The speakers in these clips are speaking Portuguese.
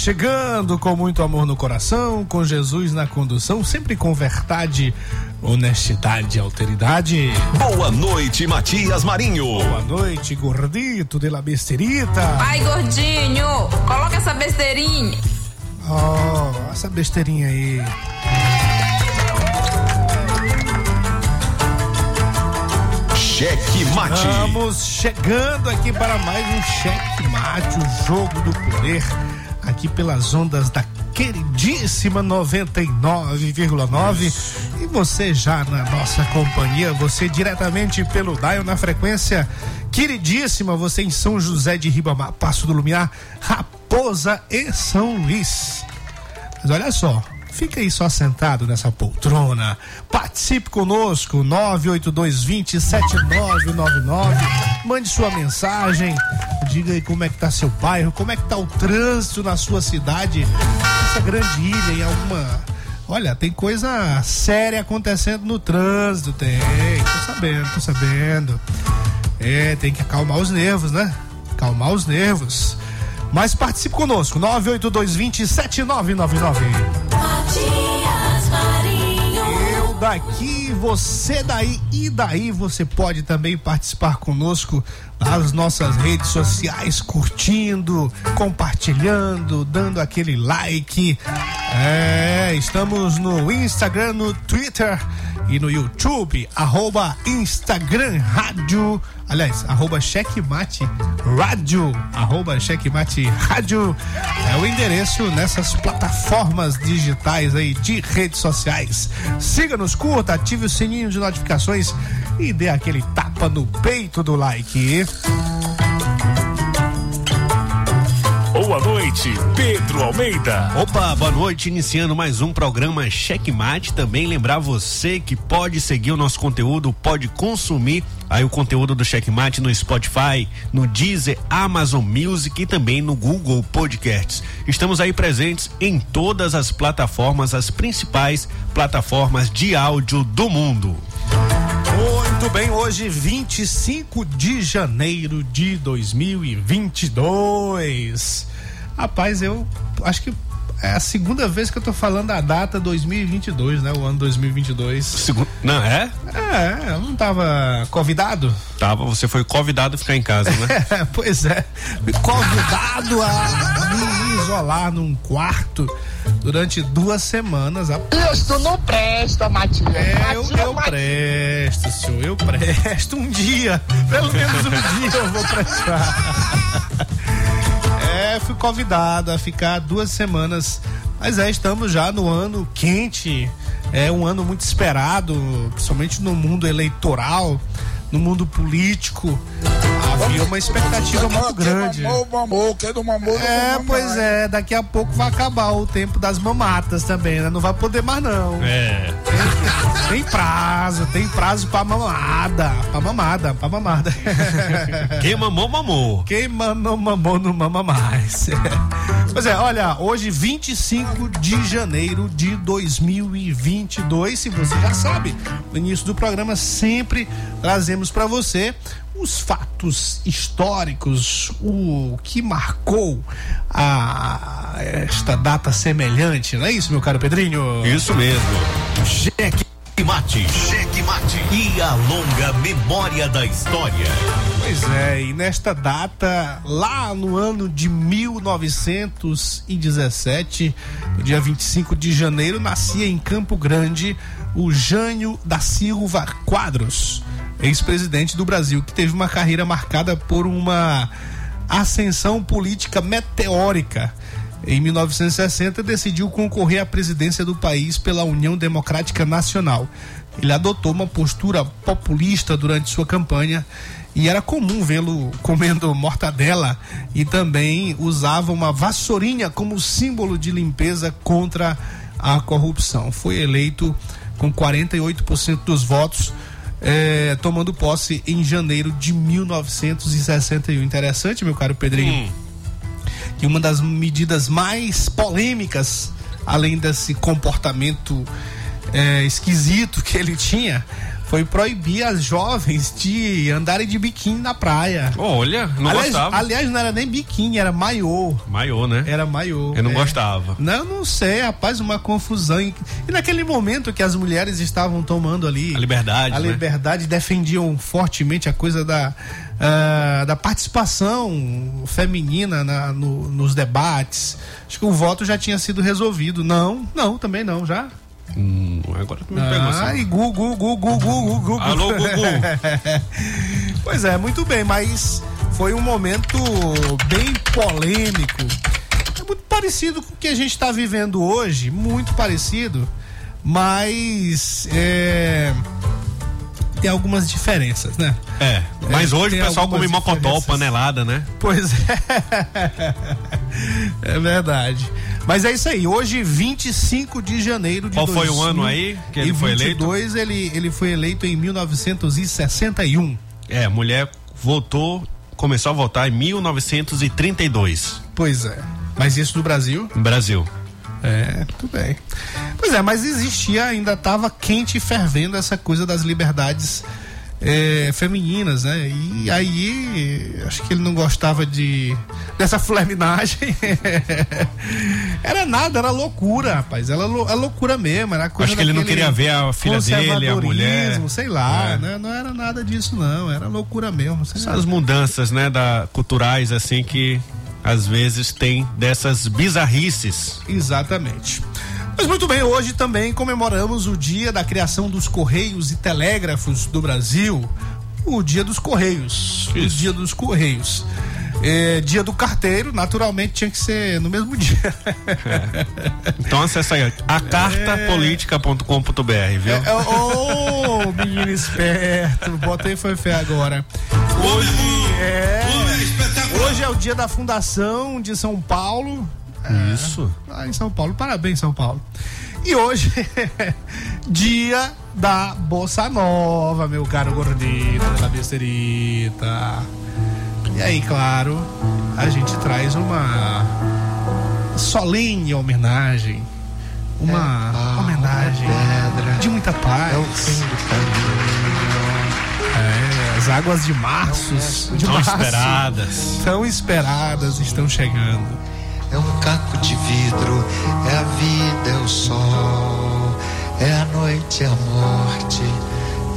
Chegando com muito amor no coração, com Jesus na condução, sempre com verdade, honestidade e alteridade. Boa noite, Matias Marinho. Boa noite, gordito de la besterita. Ai, gordinho, coloca essa besteirinha. Oh, essa besteirinha aí. Cheque Mate. Estamos chegando aqui para mais um Cheque Mate, o jogo do poder, aqui pelas ondas da queridíssima 99,9 e você já na nossa companhia, você diretamente pelo Dial na frequência queridíssima, você em São José de Ribamar, Passo do Lumiar, Raposa e São Luís. Mas olha só, Fica aí só sentado nessa poltrona. Participe conosco, 982207999. Mande sua mensagem. Diga aí como é que tá seu bairro, como é que tá o trânsito na sua cidade, essa grande ilha, em alguma. Olha, tem coisa séria acontecendo no trânsito, tem. Tô sabendo, tô sabendo. É, tem que acalmar os nervos, né? Acalmar os nervos. Mas participe conosco, 982207999. Matias Marinho. Eu daqui, você daí e daí você pode também participar conosco nas nossas redes sociais, curtindo, compartilhando, dando aquele like. É, estamos no Instagram, no Twitter e no YouTube, arroba Instagram Rádio, aliás, arroba Checkmate Rádio, arroba Checkmate Rádio, é o endereço nessas plataformas digitais aí de redes sociais. Siga-nos, curta, ative o sininho de notificações e dê aquele tapa no peito do like. Noite, Pedro Almeida. Opa, boa noite, iniciando mais um programa Checkmate. Também lembrar você que pode seguir o nosso conteúdo, pode consumir aí o conteúdo do Checkmate no Spotify, no Deezer, Amazon Music e também no Google Podcasts. Estamos aí presentes em todas as plataformas, as principais plataformas de áudio do mundo. Muito bem, hoje 25 de janeiro de 2022. Rapaz, eu acho que é a segunda vez que eu tô falando a data 2022, né? O ano 2022. Segundo, não é? É, eu não tava convidado? Tava, você foi convidado a ficar em casa, né? É, pois é. Convidado a me isolar num quarto durante duas semanas. Deus, tu não presta, Matias. É, eu, eu Matias. presto, senhor, eu presto. Um dia, pelo menos um dia eu vou prestar. Fui convidado a ficar duas semaas. Mas é, estamos já no ano quente. É um ano muito esperado, principalmente no mundo eleitoral, no mundo político. Havia uma expectativa muito grande. Mamou, mamou, quero mamou. É, pois é, daqui a pouco vai acabar o tempo das mamatas também, né? Não vai poder mais não. É. Tem prazo, tem prazo pra mamada, pra mamada, pra mamada. Quem mamou, mamou. Quem não mamou não mama mais. Pois é, olha, hoje 25 de janeiro de 2022, se você já sabe, no início do programa sempre trazemos pra você os fatos históricos, o que marcou a esta data semelhante, não é isso, meu caro Pedrinho? Isso mesmo. Cheque Mate. Cheque Mate. E a longa memória da história. Pois é, e nesta data, lá no ano de 1917, no dia 25 de janeiro, nascia em Campo Grande o Jânio da Silva Quadros. Ex-presidente do Brasil, que teve uma carreira marcada por uma ascensão política meteórica. Em 1960, decidiu concorrer à presidência do país pela União Democrática Nacional. Ele adotou uma postura populista durante sua campanha e era comum vê-lo comendo mortadela e também usava uma vassourinha como símbolo de limpeza contra a corrupção. Foi eleito com 48% dos votos, eh, tomando posse em janeiro de 1961. Interessante, meu caro Pedrinho, Hum. que uma das medidas mais polêmicas, além desse comportamento eh, esquisito que ele tinha, foi proibir as jovens de andarem de biquíni na praia. Olha, não aliás, gostava. aliás, não era nem biquíni, era maiô. Maiô, né? Era maiô. Eu não é. gostava. Não, não sei, rapaz, uma confusão. E naquele momento que as mulheres estavam tomando ali A liberdade, a né? liberdade, defendiam fortemente a coisa da, ah, da participação feminina na- no- nos debates. Acho que o voto já tinha sido resolvido. Não, não, também não, já. Hum, agora tu me pegou Ah, assim. e gu, gu, gu, gu, gu, gu, gu. Alô, Gugu. pois é, muito bem, mas foi um momento bem polêmico. É muito parecido com o que a gente está vivendo hoje, muito parecido, mas é, tem algumas diferenças, né? É, mas É, hoje o pessoal come mocotó, panelada, né? Pois é. É verdade. Mas é isso aí. Hoje, 25 de janeiro de Qual foi o ano aí que ele foi eleito? 2022, ele, ele foi eleito em 1961. É, a mulher votou, começou a votar em 1932, Pois é. Mas isso no Brasil? Brasil. É, tudo bem. Pois é, mas existia, ainda estava quente e fervendo essa coisa das liberdades é, femininas, né? E aí, acho que ele não gostava de dessa fleminagem. era nada, era loucura, rapaz. Era, lou- era loucura mesmo. Era coisa Acho que ele não queria ver a filha dele, a mulher. Sei lá, É. né? Não era nada disso, não. Era loucura mesmo. Essas mudanças, né, da, culturais, assim, que às vezes tem dessas bizarrices. Exatamente. Mas muito bem, hoje também comemoramos o dia da criação dos Correios e Telégrafos do Brasil. O dia dos Correios. O Isso. dia dos Correios. É, dia do carteiro, naturalmente tinha que ser no mesmo dia. Então acessa aí, acartapolitica.com.br, viu? É, Ô, menino esperto, botei foi fé agora. Hoje é. Hoje é o dia da fundação de São Paulo. Isso. Lá em São Paulo. Parabéns, São Paulo. E hoje é dia da Bossa Nova, meu caro gordito da besterita. E aí, claro, a gente traz uma solene homenagem. Uma homenagem de muita paz. É, as águas de marços, de Tão março, esperadas. tão esperadas estão chegando. É um caco de vidro, é a vida, é o sol, é a noite, é a morte,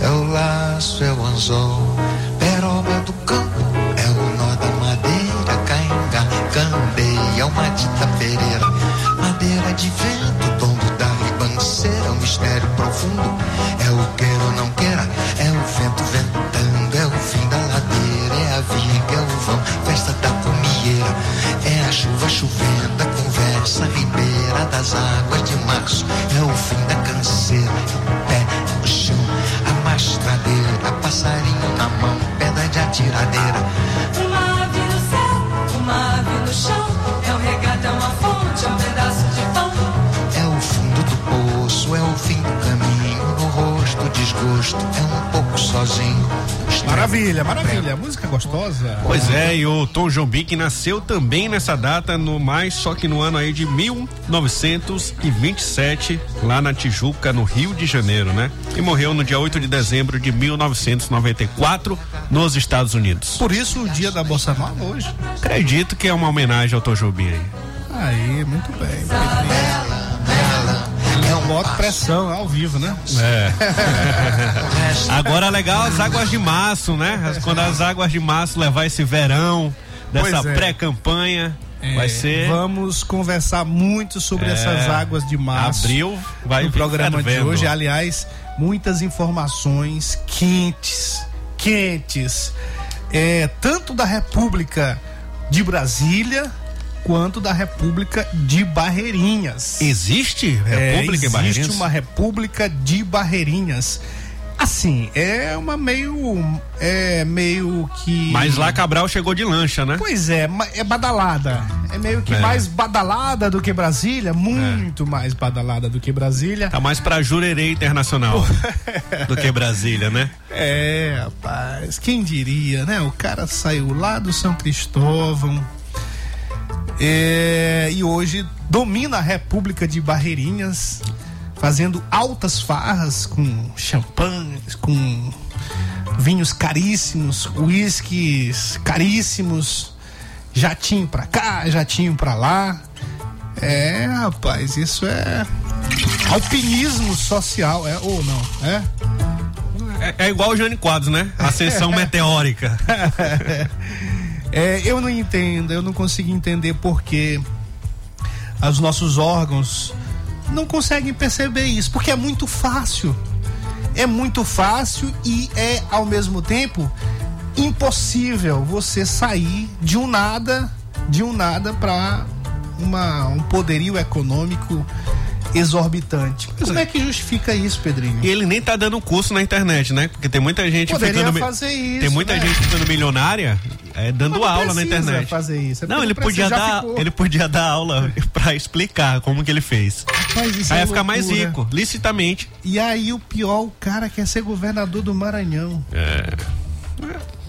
é o laço, é o anzol, peroba do campo, é o nó da madeira, cainga, candeia, é uma dita pereira, madeira de vento, tombo da ribanceira, um mistério profundo, é é a chuva chovendo, a conversa ribeira das águas de março, é o fim da canseira, é o pé no chão, a mastradeira, passarinho na mão, pedra de atiradeira, desgosto, é um pouco sozinho. Maravilha, maravilha. Música gostosa. Pois é, e o Tom Jobim que nasceu também nessa data, no mais, só que no ano aí de 1927, lá na Tijuca, no Rio de Janeiro, né? E morreu no dia 8 de dezembro de 1994, nos Estados Unidos. Por isso o dia da Bossa Nova hoje. Acredito que é uma homenagem ao Tom Jobim aí. Aí, muito bem. É um Bota pressão ao vivo, né? Agora legal as águas de março, né? Quando as águas de março levar esse verão, dessa é. pré-campanha, vai É, ser Vamos conversar muito sobre essas águas de março. abril, vai no programa de hoje. Aliás, muitas informações quentes quentes, é, tanto da República de Brasília quanto da República de Barreirinhas. Existe República é, existe Barreirinhas? uma República de Barreirinhas. Assim, é uma meio. É meio que. Mas lá Cabral chegou de lancha, né? Pois é, é badalada. É meio que É. mais badalada do que Brasília, muito mais badalada do que Brasília. Tá mais pra Jurerê Internacional do que Brasília, né? É, rapaz, quem diria, né? O cara saiu lá do São Cristóvão é, e hoje domina a República de Barreirinhas, fazendo altas farras com champanhe, com vinhos caríssimos, uísques caríssimos, jatinho pra cá, jatinho pra lá. É, rapaz, isso é alpinismo social, é ou não, é? É, é igual o Jânio Quadros, né? Ascensão meteórica. É, eu não entendo, eu não consigo entender porque os nossos órgãos não conseguem perceber isso, porque é muito fácil. É muito fácil e é ao mesmo tempo impossível você sair de um nada, de um nada para um poderio econômico exorbitante. Como é que justifica isso, Pedrinho? E ele nem tá dando curso na internet, né? Porque tem muita gente Poderia ficando. fazer isso, Tem muita né? gente ficando milionária é, dando aula na internet. fazer isso, é Não, ele podia dar, ficou. ele podia dar aula pra explicar como que ele fez. Mas isso Aí é ia ficar mais rico, licitamente. E aí o pior, o cara quer ser governador do Maranhão.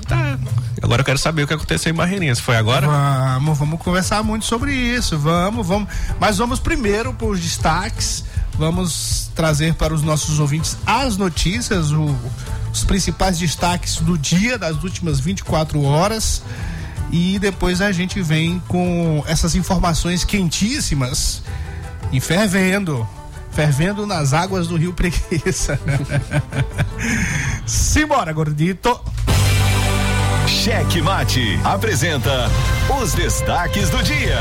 Tá. Agora eu quero saber o que aconteceu em Barreirinhas. Foi agora? Vamos, vamos conversar muito sobre isso. Vamos, vamos. Mas vamos primeiro para os destaques. Vamos trazer para os nossos ouvintes as notícias, o- os principais destaques do dia, das últimas 24 horas. E depois a gente vem com essas informações quentíssimas e fervendo. Fervendo nas águas do Rio Preguiça. Simbora, gordito. Cheque Mate apresenta os destaques do dia.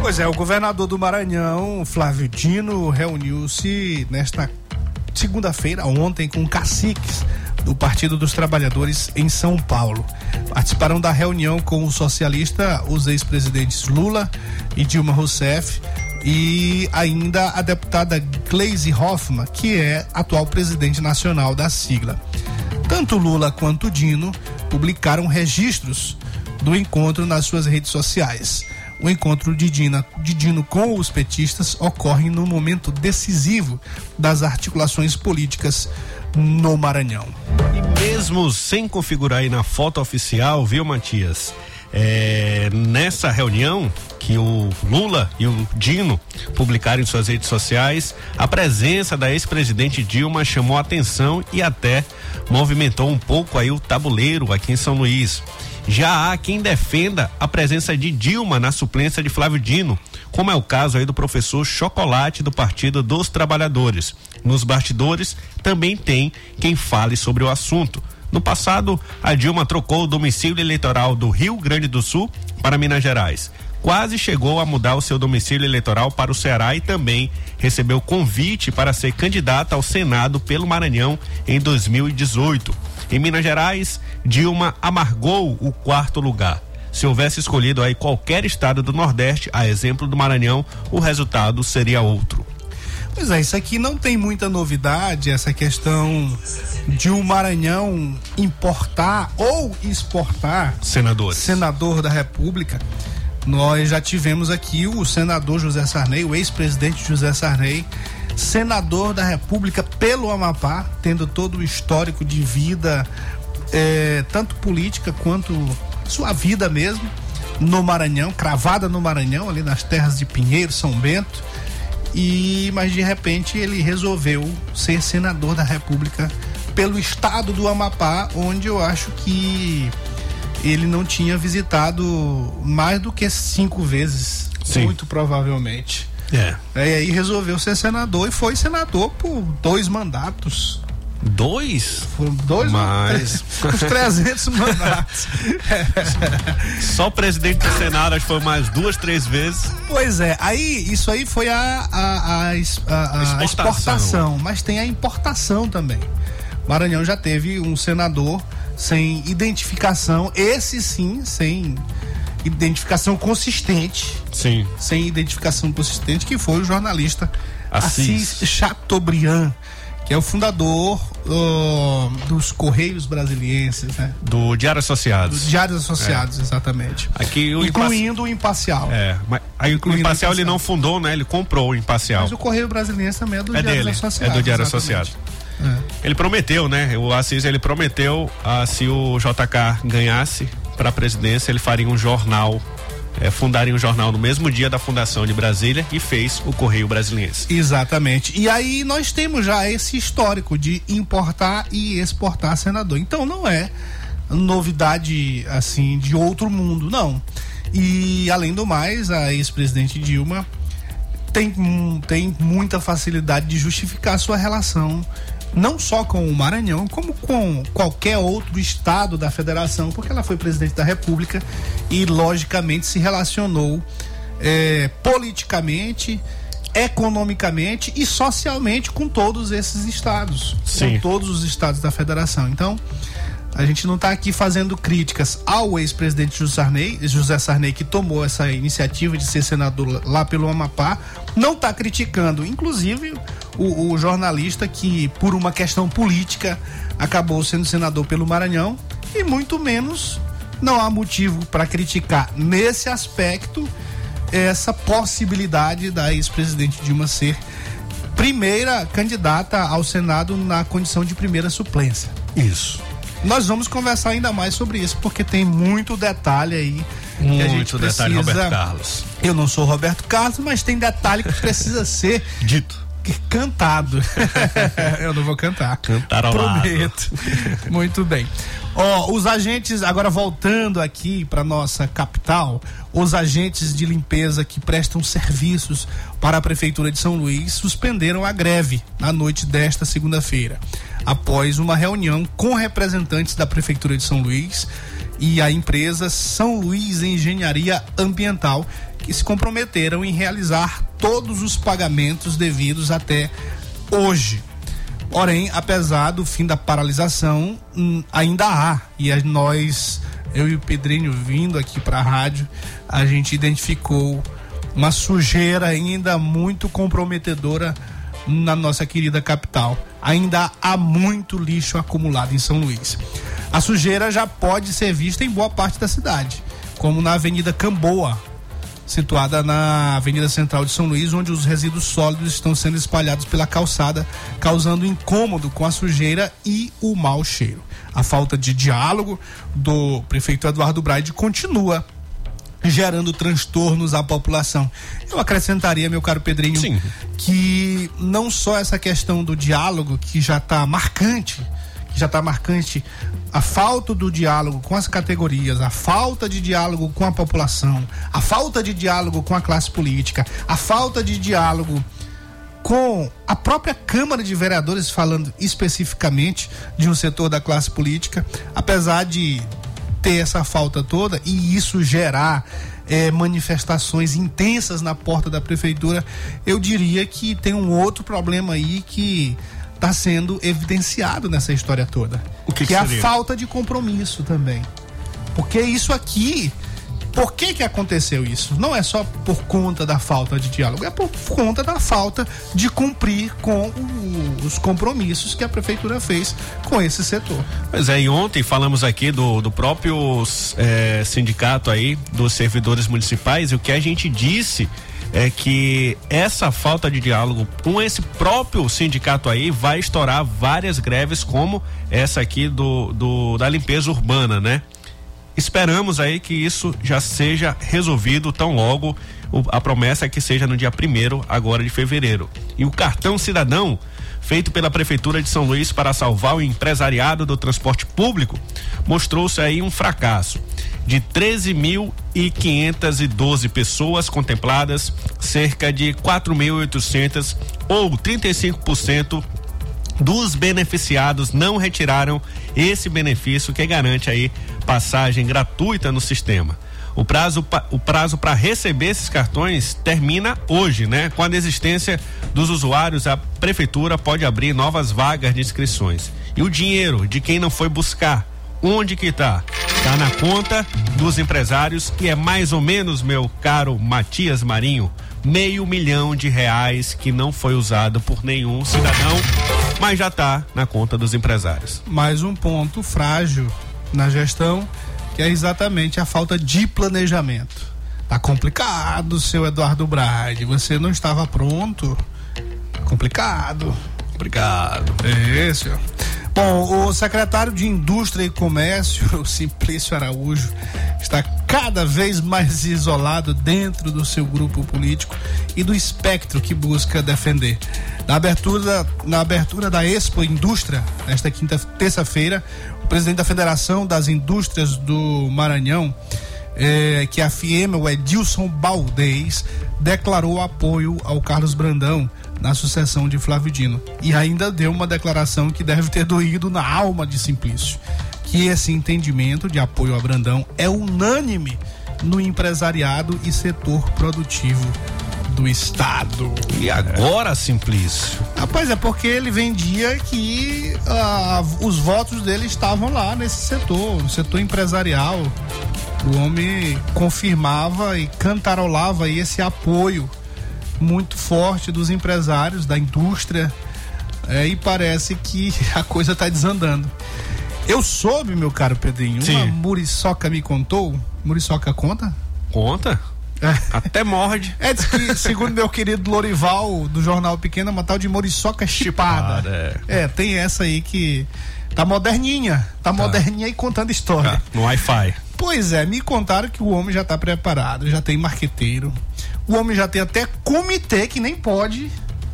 Pois é, o governador do Maranhão, Flávio Dino, reuniu-se nesta segunda-feira, ontem, com caciques do Partido dos Trabalhadores em São Paulo. Participaram da reunião com o socialista os ex-presidentes Lula e Dilma Rousseff e ainda a deputada Gleisi Hoffmann, que é atual presidente nacional da sigla. Tanto Lula quanto Dino publicaram registros do encontro nas suas redes sociais. O encontro de, Dina, de Dino com os petistas ocorre no momento decisivo das articulações políticas no Maranhão. E mesmo sem configurar aí na foto oficial, viu, Matias? É, nessa reunião que o Lula e o Dino publicaram em suas redes sociais, a presença da ex-presidente Dilma chamou atenção e até movimentou um pouco aí o tabuleiro aqui em São Luís. Já há quem defenda a presença de Dilma na suplência de Flávio Dino, como é o caso aí do professor Chocolate do Partido dos Trabalhadores. Nos bastidores também tem quem fale sobre o assunto. No passado, a Dilma trocou o domicílio eleitoral do Rio Grande do Sul para Minas Gerais. Quase chegou a mudar o seu domicílio eleitoral para o Ceará e também recebeu convite para ser candidata ao Senado pelo Maranhão em 2018. Em Minas Gerais, Dilma amargou o quarto lugar. Se houvesse escolhido aí qualquer estado do Nordeste, a exemplo do Maranhão, o resultado seria outro. Pois é, isso aqui não tem muita novidade, essa questão de o Maranhão importar ou exportar Senadores. senador da República. Nós já tivemos aqui o senador José Sarney, o ex-presidente José Sarney, senador da República pelo Amapá, tendo todo o histórico de vida, eh, tanto política quanto sua vida mesmo, no Maranhão, cravada no Maranhão, ali nas terras de Pinheiro, São Bento. E mas de repente ele resolveu ser senador da República pelo estado do Amapá, onde eu acho que ele não tinha visitado mais do que cinco vezes, Sim. muito provavelmente. É. E aí resolveu ser senador e foi senador por dois mandatos. Dois? Foram dois Mas- uns 300 mandatos. Só o presidente do Senado, acho que foi mais duas, três vezes. Pois é, aí isso aí foi a, a, a, a- a Exportação. exportação, mas tem a importação também. Maranhão já teve um senador sem identificação, esse sim, sem identificação consistente. Sim. Sem identificação consistente, que foi o jornalista Assis. Assis, Chateaubriand, que é o fundador uh, dos Correios Brasilienses, né? Do Diário Dos Associados. Diários Associados, exatamente. Aqui o Incluindo o Imparcial. É, mas aí o Imparcial o ele não fundou, né? Ele comprou o Imparcial. Mas o Correio Brasiliense também é do É Diário dele, Associados. é do Diário. Associado. Ele prometeu, né? O Assis ele prometeu, ah, se o JK ganhasse para a presidência, ele faria um jornal, eh, fundaria um jornal no mesmo dia da fundação de Brasília e fez o Correio Brasiliense. Exatamente. E aí nós temos já esse histórico de importar e exportar senador. Então não é novidade assim de outro mundo, não. E além do mais, a ex-presidente Dilma tem, tem muita facilidade de justificar sua relação não só com o Maranhão, como com qualquer outro estado da federação, porque ela foi presidente da República e logicamente se relacionou eh, politicamente, economicamente e socialmente com todos esses estados, Sim. com todos os estados da federação. Então, a gente não está aqui fazendo críticas ao ex-presidente José Sarney, que tomou essa iniciativa de ser senador lá pelo Amapá. Não está criticando, inclusive, o, o jornalista que, por uma questão política, acabou sendo senador pelo Maranhão. E muito menos não há motivo para criticar nesse aspecto essa possibilidade da ex-presidente Dilma ser primeira candidata ao Senado na condição de primeira suplência. Isso. Nós vamos conversar ainda mais sobre isso, porque tem muito detalhe aí. que a gente Muito detalhe, precisa- Roberto Carlos. Eu não sou Roberto Carlos, mas tem detalhe que precisa ser Dito. cantado. Eu não vou cantar. Cantarolado. Prometo. Muito bem. Ó, os agentes, agora voltando aqui para nossa capital, os agentes de limpeza que prestam serviços para a Prefeitura de São Luís suspenderam a greve na noite desta segunda-feira, após uma reunião com representantes da Prefeitura de São Luís e a empresa São Luís Engenharia Ambiental, que se comprometeram em realizar todos os pagamentos devidos até hoje. Porém, apesar do fim da paralisação, hum, ainda há. E a- nós, eu e o Pedrinho vindo aqui para a rádio, a gente identificou uma sujeira ainda muito comprometedora na nossa querida capital. Ainda há muito lixo acumulado em São Luís. A sujeira já pode ser vista em boa parte da cidade, como na Avenida Camboa, situada na Avenida Central de São Luís, onde os resíduos sólidos estão sendo espalhados pela calçada, causando incômodo com a sujeira e o mau cheiro. A falta de diálogo do prefeito Eduardo Braide continua gerando transtornos à população. Eu acrescentaria, meu caro Pedrinho, Sim. que não só essa questão do diálogo que já está marcante, que já está marcante a falta do diálogo com as categorias, a falta de diálogo com a população, a falta de diálogo com a classe política, a falta de diálogo com a própria Câmara de Vereadores, falando especificamente de um setor da classe política, apesar de ter essa falta toda e isso gerar eh, manifestações intensas na porta da prefeitura, eu diria que tem um outro problema aí que está sendo evidenciado nessa história toda. O que que é a seria? falta de compromisso também. Porque isso aqui, por que que aconteceu isso? Não é só por conta da falta de diálogo, é por conta da falta de cumprir com os compromissos que a prefeitura fez com esse setor. Pois é, e ontem falamos aqui do, do próprio eh, sindicato aí, dos servidores municipais, e o que a gente disse é que essa falta de diálogo com esse próprio sindicato aí vai estourar várias greves, como essa aqui do, do da limpeza urbana, né? Esperamos aí que isso já seja resolvido tão logo. O- a promessa é que seja no dia primeiro agora de fevereiro. E o cartão cidadão feito pela prefeitura de São Luís para salvar o empresariado do transporte público mostrou-se aí um fracasso. De 13.512 pessoas contempladas, cerca de 4.800 ou 35% dos beneficiados não retiraram esse benefício que garante aí passagem gratuita no sistema. O prazo, o prazo para receber esses cartões termina hoje, né? Com a desistência dos usuários, a prefeitura pode abrir novas vagas de inscrições. E o dinheiro de quem não foi buscar, onde que tá? Tá na conta dos empresários e é mais ou menos, meu caro Matias Marinho, meio milhão de reais que não foi usado por nenhum cidadão, mas já tá na conta dos empresários. Mais um ponto frágil na gestão, que é exatamente a falta de planejamento. Tá complicado, seu Eduardo Brade. Você não estava pronto. Complicado. Obrigado. É, senhor. Bom, o secretário de Indústria e Comércio, o Simplício Araújo, está cada vez mais isolado dentro do seu grupo político e do espectro que busca defender. Na abertura, na abertura da Expo Indústria, nesta quinta terça-feira, o presidente da Federação das Indústrias do Maranhão, eh, que é a FIEMA, o Edilson Baldez, declarou apoio ao Carlos Brandão na sucessão de Flávio Dino. E ainda deu uma declaração que deve ter doído na alma de Simplício, que esse entendimento de apoio a Brandão é unânime no empresariado e setor produtivo do estado. E agora, Simplício? Rapaz, é porque ele vendia que ah, os votos dele estavam lá nesse setor, no setor empresarial. O homem confirmava e cantarolava esse apoio muito forte dos empresários, da indústria, é, e parece que a coisa está desandando. Eu soube, meu caro Pedrinho, Sim. uma muriçoca me contou. Muriçoca conta? Conta? É. Até morde. É, diz que, segundo meu querido Lorival, do Jornal Pequeno, é uma tal de muriçoca chipada. Chipada, é. tem essa aí que tá moderninha. Tá, moderninha e contando história. Ah, no Wi-Fi. Pois é, me contaram que o homem já tá preparado, já tem marqueteiro. O homem já tem até comitê que nem pode,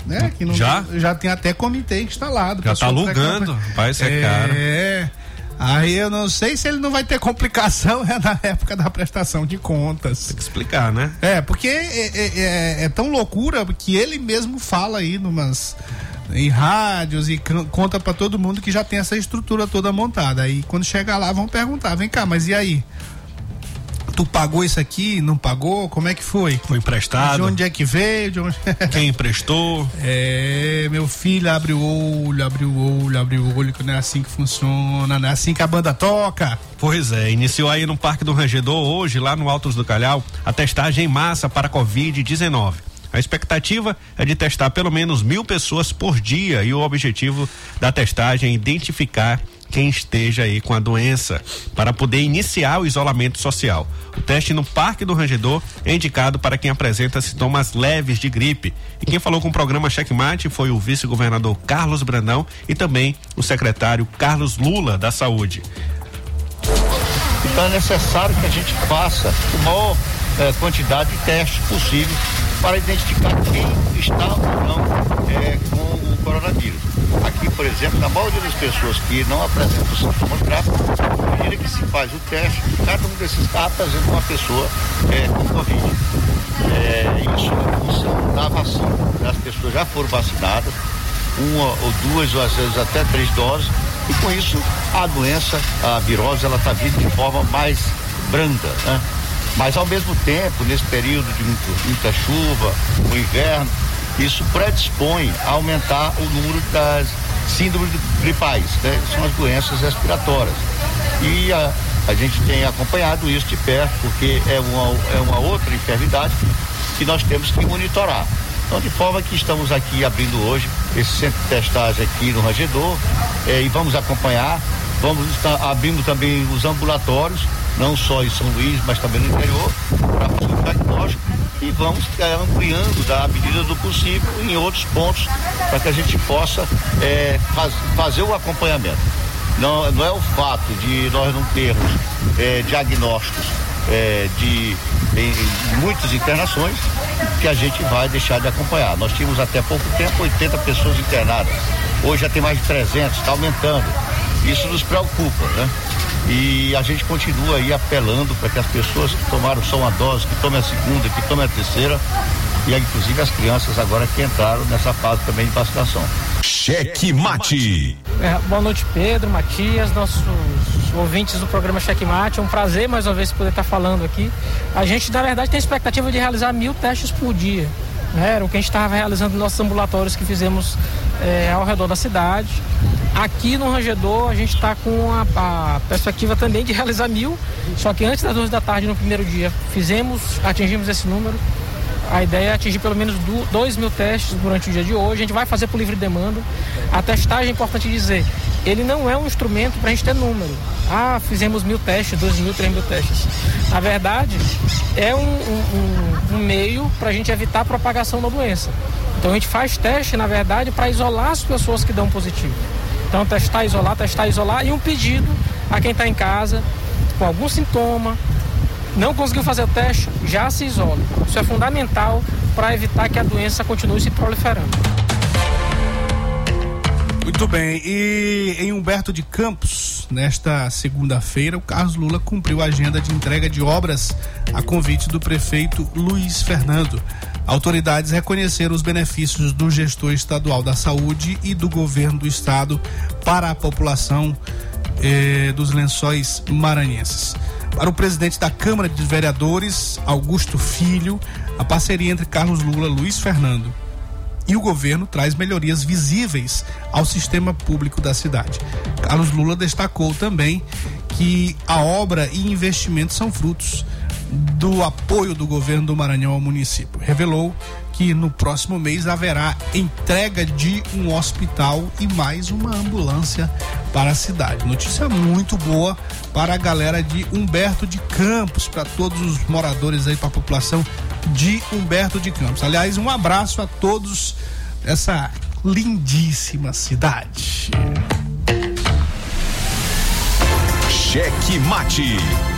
né? Que não Já? já tem até comitê instalado. Já tá alugando. Vai ser é, caro. É. Aí eu não sei se ele não vai ter complicação né, na época da prestação de contas. Tem que explicar, né? É, porque é, é- é- é tão loucura que ele mesmo fala aí numas em rádios e conta pra todo mundo que já tem essa estrutura toda montada. Aí quando chegar lá vão perguntar, vem cá, mas e aí? Tu pagou isso aqui? Não pagou? Como é que foi? Foi De emprestado. onde é que veio? De onde... Quem emprestou? É, meu filho, abre o olho, abre o olho, abre o olho, que não é assim que funciona, não é assim que a banda toca. Pois é, iniciou aí no Parque do Rangedor hoje, lá no Altos do Calhau, a testagem em massa para Covid-19. A expectativa é de testar pelo menos mil pessoas por dia e o objetivo da testagem é identificar quem esteja aí com a doença para poder iniciar o isolamento social. O teste no Parque do Rangedor é indicado para quem apresenta sintomas leves de gripe. E quem falou com o programa Checkmate foi o vice-governador Carlos Brandão e também o secretário Carlos Lula da Saúde. Então é necessário que a gente faça a maior eh, quantidade de testes possível para identificar quem está ou não eh, com o coronavírus. Aqui, por exemplo, na maioria das pessoas que não apresentam sintomas graves, à medida que se faz o teste, cada um desses casos apresenta uma pessoa eh, com Covid. Eh, isso em função da vacina. As pessoas já foram vacinadas, uma ou duas, ou às vezes até três doses, e com isso a doença, a virose, ela está vindo de forma mais branda, né? Mas ao mesmo tempo, nesse período de muito- muita chuva, o inverno, isso predispõe a aumentar o número das síndromes gripais, né? São as doenças respiratórias. E a, a gente tem acompanhado isso de perto, porque é uma, é uma outra enfermidade que nós temos que monitorar. Então, de forma que estamos aqui abrindo hoje esse centro de testagem aqui no Rangedor eh, e vamos acompanhar. Vamos estar abrindo também os ambulatórios, não só em São Luís, mas também no interior, para fazer o diagnóstico e vamos eh, ampliando da medida do possível em outros pontos para que a gente possa eh, faz- fazer o acompanhamento. Não, não é o fato de nós não termos eh, diagnósticos eh, de em, em muitas internações que a gente vai deixar de acompanhar. Nós tínhamos até pouco tempo 80 pessoas internadas. Hoje já tem mais de 300, está aumentando. Isso nos preocupa, né? E a gente continua aí apelando para que as pessoas que tomaram só uma dose, que tomem a segunda, que tomem a terceira, e inclusive as crianças agora que entraram nessa fase também de vacinação. Cheque Mate. É, boa noite, Pedro, Matias, nossos ouvintes do programa Checkmate. É um prazer mais uma vez poder estar falando aqui. A gente, na verdade, tem a expectativa de realizar mil testes por dia. Né? Era o que a gente estava realizando nos nossos ambulatórios que fizemos é, ao redor da cidade. Aqui no Rangedor a gente está com a, a, perspectiva também de realizar mil, só que antes das duas da tarde no primeiro dia fizemos, atingimos esse número. A ideia é atingir pelo menos dois mil testes durante o dia de hoje. A gente vai fazer por livre demanda. A testagem é importante dizer, ele não é um instrumento para a gente ter número. Ah, fizemos mil testes, dois mil, três mil testes. Na verdade, é um, um, um meio para a gente evitar a propagação da doença. Então a gente faz teste, na verdade, para isolar as pessoas que dão positivo. Então testar, isolar, testar, isolar e um pedido a quem está em casa com algum sintoma, não conseguiu fazer o teste, já se isola. Isso é fundamental para evitar que a doença continue se proliferando. Muito bem, e em Humberto de Campos, nesta segunda-feira, o Carlos Lula cumpriu a agenda de entrega de obras a convite do prefeito Luiz Fernando. Autoridades reconheceram os benefícios do gestor estadual da saúde e do governo do estado para a população eh, dos lençóis maranhenses. Para o presidente da Câmara de Vereadores, Augusto Filho, a parceria entre Carlos Lula Luiz Fernando e o governo traz melhorias visíveis ao sistema público da cidade. Carlos Lula destacou também que a obra e investimentos são frutos do apoio do governo do Maranhão ao município. Revelou que no próximo mês haverá entrega de um hospital e mais uma ambulância para a cidade. Notícia muito boa para a galera de Humberto de Campos, para todos os moradores aí, para a população de Humberto de Campos. Aliás, um abraço a todos dessa lindíssima cidade. Cheque Mate.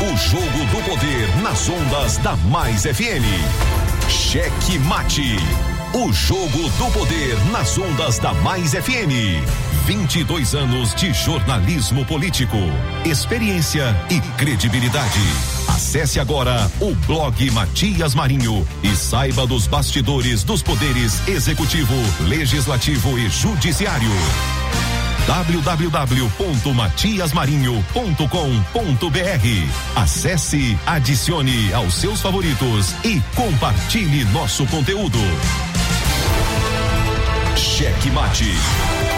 O jogo do poder nas ondas da Mais FM. Cheque Mate. O jogo do poder nas ondas da Mais FM. 22 anos de jornalismo político, experiência e credibilidade. Acesse agora o blog Matias Marinho e saiba dos bastidores dos poderes executivo, legislativo e judiciário www.matiasmarinho.com.br. Acesse, adicione aos seus favoritos e compartilhe nosso conteúdo. Cheque Mate.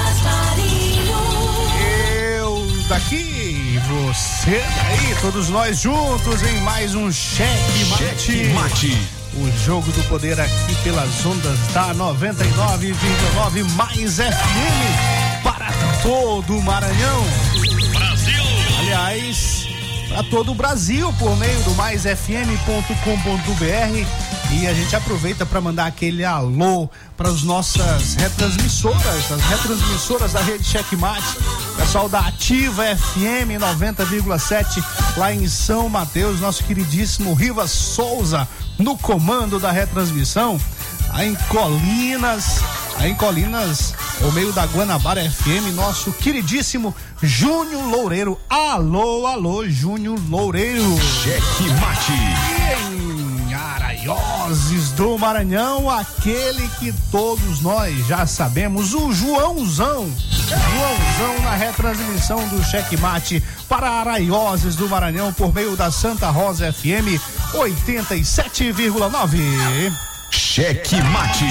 Daqui, você daí, todos nós juntos em mais um Cheque Mate. Cheque Mate. O jogo do poder aqui pelas ondas da 99,9 mais FM para todo o Maranhão. Brasil! Aliás, para todo o Brasil por meio do maisfm.com.br e a gente aproveita para mandar aquele alô para as nossas retransmissoras, as retransmissoras da rede Checkmate, pessoal da Ativa FM 90,7 lá em São Mateus, nosso queridíssimo Rivas Souza no comando da retransmissão, aí em Colinas, aí em Colinas, o meio da Guanabara FM, nosso queridíssimo Júnior Loureiro. Alô, alô, Júnior Loureiro. Cheque Mate. Em Araioses do Maranhão, aquele que todos nós já sabemos, o Joãozão. Joãozão na retransmissão do Checkmate para Araioses do Maranhão por meio da Santa Rosa FM 87,9. Cheque Mate.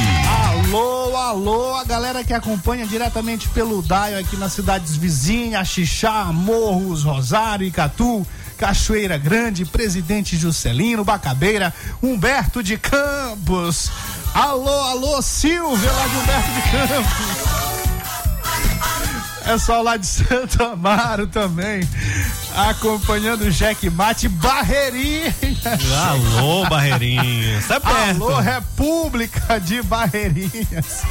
Alô, alô, a galera que acompanha diretamente pelo Daio aqui nas cidades vizinhas, Xixá, Morros, Rosário, Icatu, Cachoeira Grande, Presidente Juscelino, Bacabeira, Humberto de Campos. Alô, alô, Silvia lá de Humberto de Campos. É só lá de Santo Amaro também. Acompanhando o Jack Mate Barreirinha. Alô, Barreirinhas. Tá perto. Alô, República de Barreirinhas.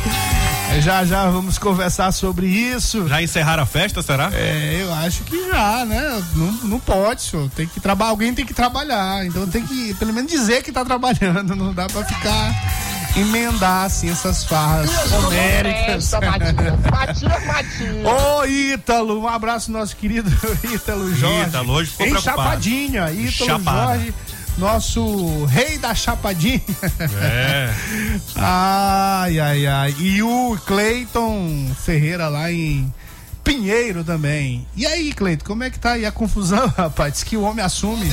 Já já vamos conversar sobre isso. Já encerraram a festa, será? É, eu acho que já, né? Não, não pode, senhor. Tem que trabalhar, alguém tem que trabalhar. Então tem que, pelo menos, dizer que tá trabalhando. Não dá pra ficar emendar assim essas farras homéricas. Matias. Ô Ítalo, um abraço nosso querido Ítalo Jorge. Ítalo, hoje ficou em preocupado. Chapadinha, Ítalo Chapada. Jorge, nosso rei da Chapadinha. É. Ai, ai, ai. E o Cleiton Ferreira lá em Pinheiro também. E aí, Cleiton, como é que tá aí a confusão, rapaz? Diz que o homem assume.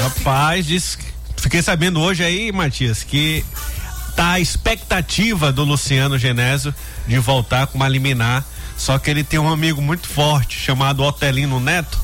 Rapaz, diz, fiquei sabendo hoje aí, Matias, que tá a expectativa do Luciano Genésio de voltar com uma liminar. Só que ele tem um amigo muito forte chamado Otelino Neto.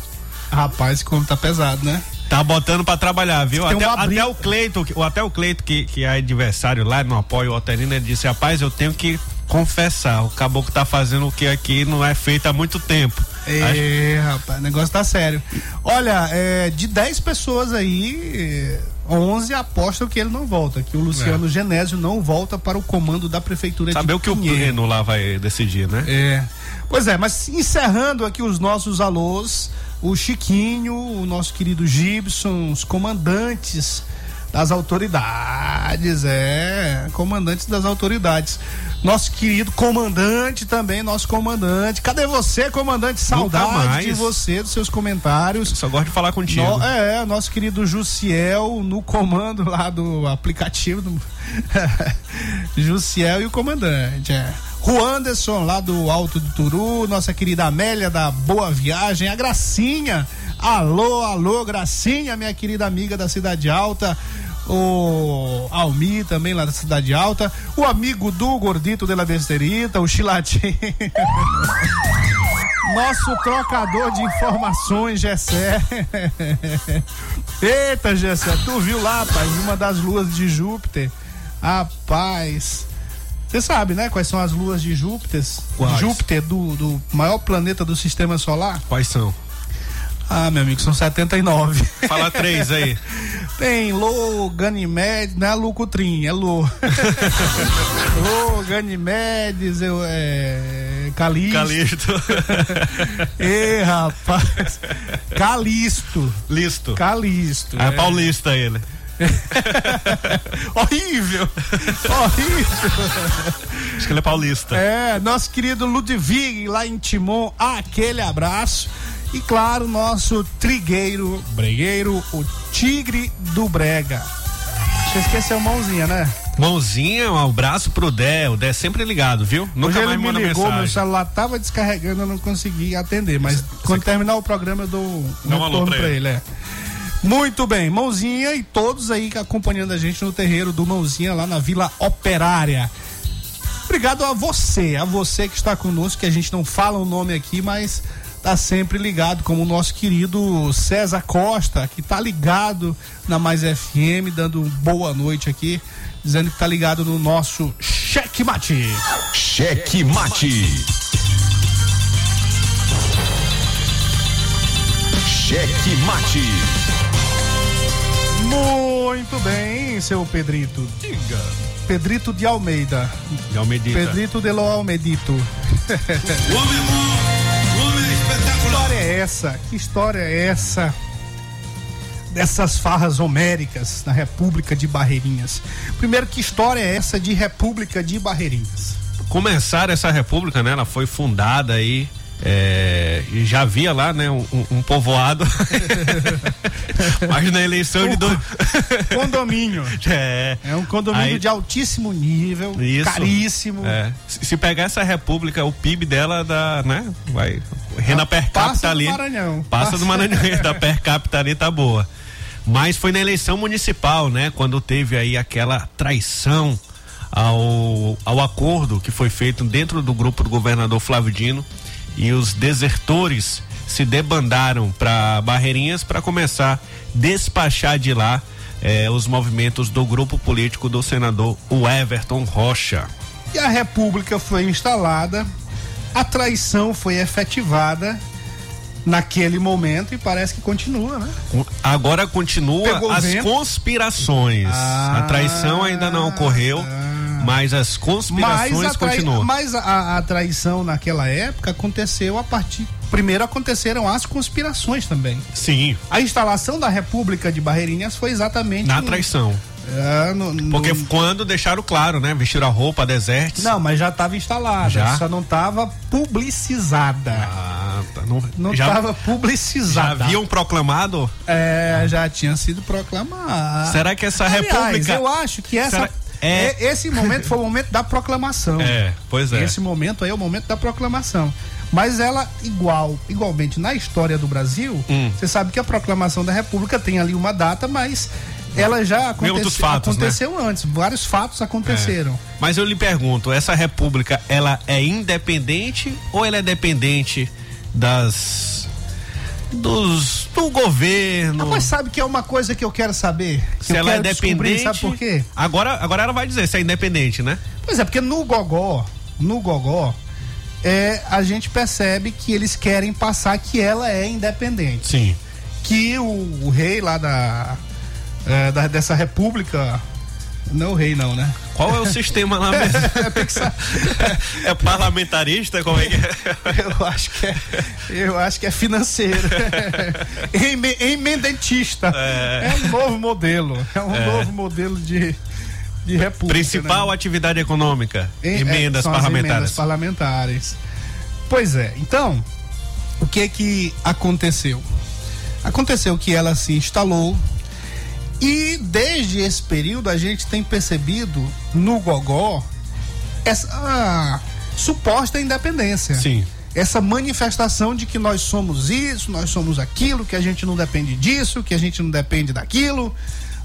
Rapaz, como tá pesado, né? Tá botando pra trabalhar, viu? Até, até o Cleito, até o Cleito, que, que é adversário lá no apoio ao Otelino, ele disse, rapaz, eu tenho que confessar, o caboclo tá fazendo o que aqui não é feito há muito tempo. É, rapaz, o negócio tá sério. Olha, é, de 10 pessoas aí, é, 11 apostam que ele não volta, que o Luciano Genésio não volta para o comando da prefeitura Saber de o que o pleno lá vai decidir, né? É. Pois é, mas encerrando aqui os nossos alôs, o Chiquinho, o nosso querido Gibson, os comandantes das autoridades, é, comandantes das autoridades. Nosso querido comandante também, nosso comandante. Cadê você, comandante? Saudade mais. de você, dos seus comentários. Só gosto de falar contigo. No- é, nosso querido Jussiel no comando lá do aplicativo do Jussiel e o comandante, é. Juanderson lá do Alto do Turu, nossa querida Amélia da Boa Viagem, a Gracinha. Alô, alô, Gracinha, minha querida amiga da Cidade Alta. O Almi também lá da Cidade Alta. O amigo do Gordito de la Besterita, o Chilatinho. Nosso trocador de informações, Gessé. Eita, Gessé, tu viu lá, rapaz, uma das luas de Júpiter? Rapaz. Você sabe, né, quais são as luas de Júpiter? Quais? Júpiter, do, do maior planeta do sistema solar? Quais são? Ah, meu amigo, são 79. Fala três aí. Tem Lô, Ganymedes, não é Lucutrim, é Lô. Lô, Ganymedes, eu, é, Calisto. Calisto. Ê, rapaz. Calisto. Listo. Calisto. É paulista ele. Horrível. Horrível. Acho que ele é paulista. É, nosso querido Ludwig lá em Timon, aquele abraço. E claro, nosso trigueiro, bregueiro, o Tigre do Brega. Você esqueceu mãozinha, né? Mãozinha, um abraço pro Dé. O Dé sempre ligado, viu? Nunca Hoje ele mais me manda ligou, meu mensagem. celular tava descarregando, eu não consegui atender. Mas quando terminar o programa, eu dou um um alô retorno pra pra ele. ele. é. Muito bem, Mãozinha e todos aí acompanhando a gente no terreiro do Mãozinha lá na Vila Operária. Obrigado a você, a você que está conosco, que a gente não fala o nome aqui, mas tá sempre ligado, como o nosso querido César Costa, que tá ligado na Mais FM, dando boa noite aqui, dizendo que tá ligado no nosso Cheque Mate. Cheque Mate. Cheque Mate. Muito bem, seu Pedrito. Diga. Pedrito de Almeida. De Almedita. Pedrito de Lo Almedito. O homem bom, o homem é Que espetacular. história é essa? Que história é essa? Dessas farras homéricas na República de Barreirinhas. Primeiro, que história é essa de República de Barreirinhas? Começar essa república, né? Ela foi fundada aí. É, já havia lá, né, um, um- povoado. Mas na eleição de. Do... Condomínio. É. É um condomínio Aí- de altíssimo nível, Isso. caríssimo. É. Se pegar essa república, o PIB dela dá, né? Vai. Renda per capita Passa do ali. Maranhão. Passa, Passa. do Maranhão. da per capita ali tá boa. Mas foi na eleição municipal, né? Quando teve aí aquela traição ao, ao acordo que foi feito dentro do grupo do governador Flávio Dino e os desertores se debandaram para Barreirinhas para começar a despachar de lá eh, os movimentos do grupo político do senador Everton Rocha. E a República foi instalada a traição foi efetivada naquele momento e parece que continua, né? Agora continua Pegou as vento? conspirações. Ah, a traição ainda não ocorreu, mas as conspirações trai- continuam. mas a, a traição naquela época aconteceu a partir. Primeiro aconteceram as conspirações também. Sim, A instalação da República de Barreirinhas foi exatamente. na traição. É, no- no- Porque quando deixaram claro, né? Vestiram a roupa, desertos. Não, mas já estava instalada, Já? só não estava publicizada. Ah, tá, não Não já, estava já publicizada. haviam proclamado? É, já tinha sido proclamada. Será que essa Aliás, república. eu acho que essa. Será- é- é- esse momento foi o momento da proclamação. É, pois é. Esse momento aí é o momento da proclamação. Mas ela, igual, igualmente na história do Brasil, Hum. você sabe que a proclamação da República tem ali uma data, mas ela já outros aconteceu, fatos, né? aconteceu antes. Vários fatos aconteceram. Mas eu lhe pergunto, essa república, ela é independente ou ela é dependente das dos do governo? Ah, mas sabe que é uma coisa que eu quero saber? Que se ela é quero descobrir, dependente, Sabe por quê? Agora, agora ela vai dizer se é independente, né? Pois é, porque no Gogó, no Gogó, é, a gente percebe que eles querem passar que ela é independente. Sim. Que o, o rei lá da, é, da- dessa república. Não é rei, não, né? Qual é o sistema lá mesmo? Sa- É parlamentarista? Como é que é? eu acho que é. Eu acho que é financeiro. Eme- Emendentista. É. É. um novo modelo. É um É. novo modelo de, de república. Principal né? atividade econômica. Em- emendas é, são as parlamentares. emendas parlamentares. Pois é, então, o que que aconteceu? Aconteceu que ela se instalou e desde esse período a gente tem percebido no Gogó essa suposta independência. Sim. Essa manifestação de que nós somos isso, nós somos aquilo, que a gente não depende disso, que a gente não depende daquilo,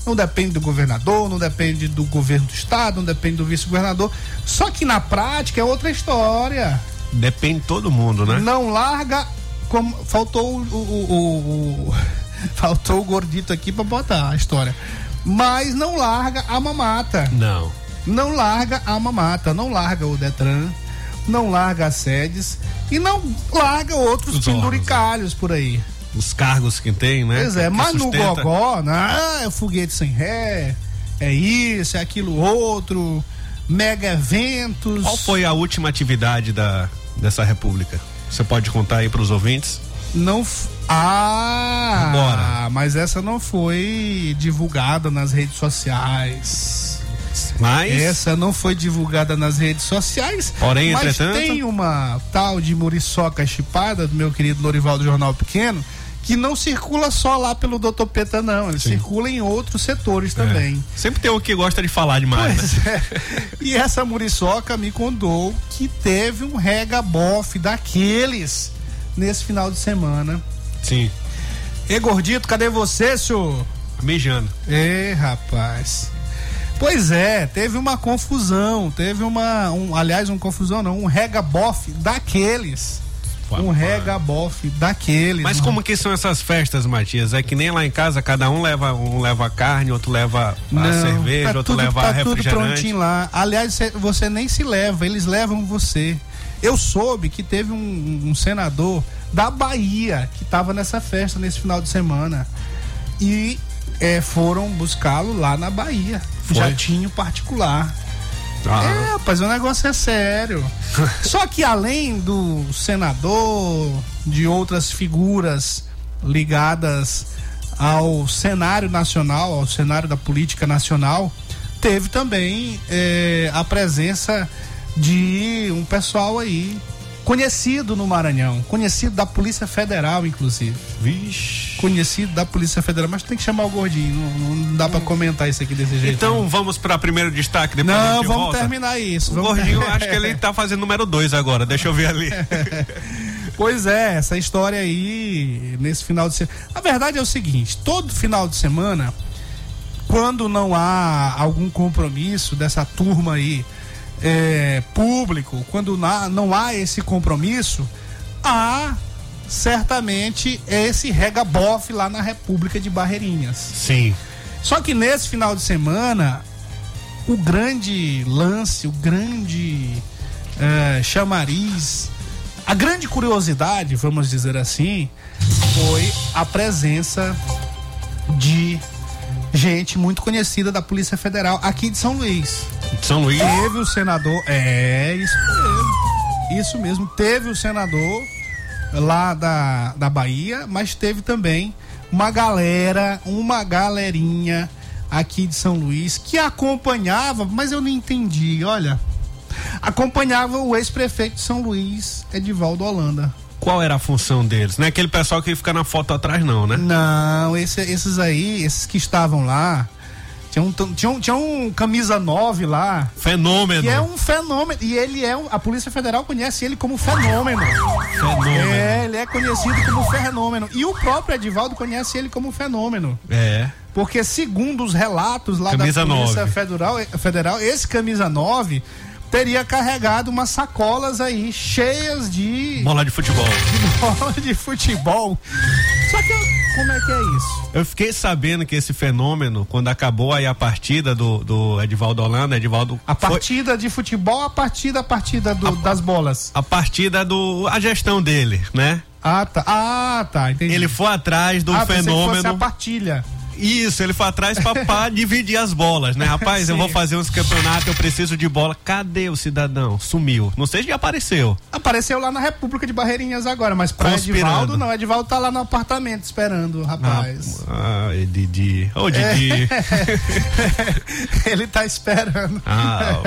não depende do governador, não depende do governo do estado, não depende do vice-governador. Só que na prática é outra história. Depende de todo mundo, né? Não larga como faltou o, o- o- o- faltou o gordito aqui pra botar a história. Mas não larga a mamata. Não. Não larga a mamata, não larga o Detran, não larga as sedes e não larga outros Os penduricalhos por aí. Os cargos que tem, né? Pois é, Que mas no sustenta. Gogó, né, ah, é foguete sem ré, é isso, é aquilo outro, mega eventos. Qual foi a última atividade da, dessa república? Você pode contar aí para os ouvintes? Não. Ah! Agora. Mas essa não foi divulgada nas redes sociais. Mas. Essa não foi divulgada nas redes sociais. Porém, mas entretanto- tem uma tal de muriçoca chipada do meu querido Norival do Jornal Pequeno que não circula só lá pelo Dr. Peta, não. Ele circula em outros setores também. É. Sempre tem um que gosta de falar demais, Pois né? é. E essa muriçoca me contou que teve um regabof daqueles nesse final de semana. Sim. Ê, gordito, cadê você, senhor? Mijando. Ê, rapaz. Pois é, teve uma confusão, teve uma, um, aliás, uma confusão não, um regabof daqueles. Um regabof daqueles. Mas um- como que são essas festas, Matias? É que nem lá em casa, cada um leva um leva carne, outro leva a Não, cerveja, tá outro tudo, leva tá tudo refrigerante. prontinho lá. Aliás, cê- você nem se leva, eles levam você. Eu soube que teve um, um senador da Bahia que estava nessa festa nesse final de semana e eh, foram buscá-lo lá na Bahia, Foi? jatinho particular. Ah. É, rapaz, o negócio é sério. Só que além do senador, de outras figuras ligadas ao cenário nacional, ao cenário da política nacional, teve também eh, a presença de um pessoal aí conhecido no Maranhão, conhecido da Polícia Federal, inclusive. Vixe. Conhecido da Polícia Federal, mas tem que chamar o gordinho, não, não dá pra comentar isso aqui desse jeito. Então vamos para primeiro destaque, depois a não, gente vamos volta. terminar isso. O vamos gordinho, acho que ele tá fazendo número dois agora. Deixa eu ver ali. Pois é, essa história aí, nesse final de semana. A verdade é o seguinte: todo final de semana, quando não há algum compromisso dessa turma aí é, público, quando na- não há esse compromisso, há certamente esse regabof lá na República de Barreirinhas. Sim. Só que nesse final de semana, o grande lance, o grande eh, chamariz A grande curiosidade, vamos dizer assim, foi a presença de gente muito conhecida da Polícia Federal aqui de São Luís. São Luís? Teve o senador, é, isso mesmo. Isso mesmo, teve o senador lá da, da Bahia, mas teve também uma galera, uma galerinha aqui de São Luís que acompanhava, mas eu não entendi, olha. Acompanhava o ex-prefeito de São Luís, Edivaldo Holanda. Qual era a função deles? Não é aquele pessoal que fica na foto atrás, não, né? Não, esse- esses aí, esses que estavam lá, tinha um, tinha um, tinha um camisa 9 lá. Fenômeno. Que é um fenômeno. E ele é um. A Polícia Federal conhece ele como fenômeno. Fenômeno. É, ele é conhecido como fenômeno. E o próprio Edivaldo conhece ele como fenômeno. É. Porque, segundo os relatos lá Camisa da Polícia 9. Federal, Federal, esse camisa 9 teria carregado umas sacolas aí cheias de Bola de futebol. bola de futebol. Só que como é que é isso? Eu fiquei sabendo que esse fenômeno, quando acabou aí a partida do, do Edivaldo Holanda, Edivaldo. A foi- partida de futebol, a partida, a partida do- das bolas. a partida do. a gestão dele, né? Ah, tá. Ah, tá. Entendi. Ele foi atrás do ah, pensei que fosse fenômeno. a partilha. Isso, ele foi atrás pra, dividir as bolas, né? Rapaz, eu vou fazer uns campeonatos, eu preciso de bola. Cadê o cidadão? Sumiu. Não sei se apareceu. Apareceu lá na República de Barreirinhas agora, mas pra Conspirando. Edivaldo não. Edivaldo tá lá no apartamento esperando, rapaz. Ah, ah, Didi. Ô, Didi. Ele tá esperando. Ah,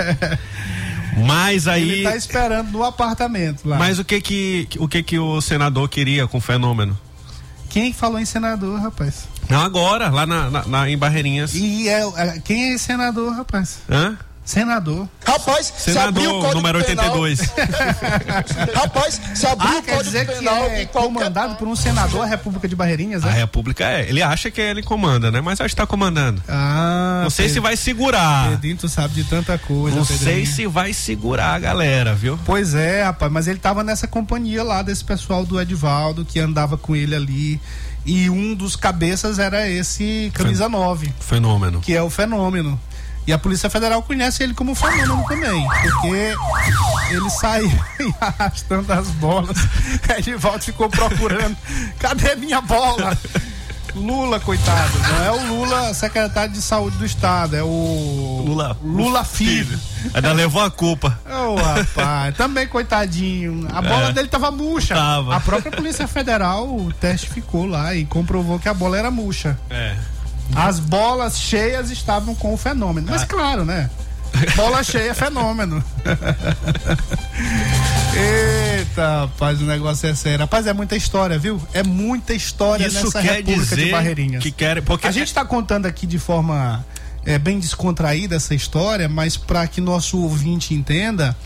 Mas aí. Ele tá esperando no apartamento lá. Mas o que que o que que o senador queria com o fenômeno? Quem falou em senador, rapaz? Não agora, lá na, na- na- em Barreirinhas. E é, é- quem é esse senador, rapaz? Hã? Senador. Rapaz, se abrir o Senador código número penal, 82. Rapaz, se abrir Ah, o quer código dizer que penal é em qualquer comandado por um senador a República de Barreirinhas, A né? República é. Ele acha que ele comanda, né? Mas acho que tá comandando. Ah, Não sei Pedro- se vai segurar. Pedrinho, tu sabe de tanta coisa. Não sei Pedrinho. se vai segurar a galera, viu? Pois é, rapaz, mas ele tava nessa companhia lá desse pessoal do Edivaldo que andava com ele ali. E um dos cabeças era esse camisa 9, Fenômeno. que é o fenômeno. E a Polícia Federal conhece ele como fenômeno também, porque ele saiu arrastando as bolas. Edivaldo ficou procurando. Cadê minha bola? Lula, coitado. Não é o Lula, secretário de saúde do estado, é o Lula. Lula filho. Ainda levou a culpa. Ô, rapaz, também coitadinho. A bola É. dele tava murcha. Tava. A própria Polícia Federal testificou lá e comprovou que a bola era murcha. É. As bolas cheias estavam com o fenômeno. Ah. Mas claro, né? Bola cheia é fenômeno. Eita, rapaz, o negócio é sério. Rapaz, é muita história, viu? É muita história Isso nessa quer República de dizer Barreirinhas. que quer porque A gente está contando aqui de forma é, bem descontraída essa história, mas para que nosso ouvinte entenda,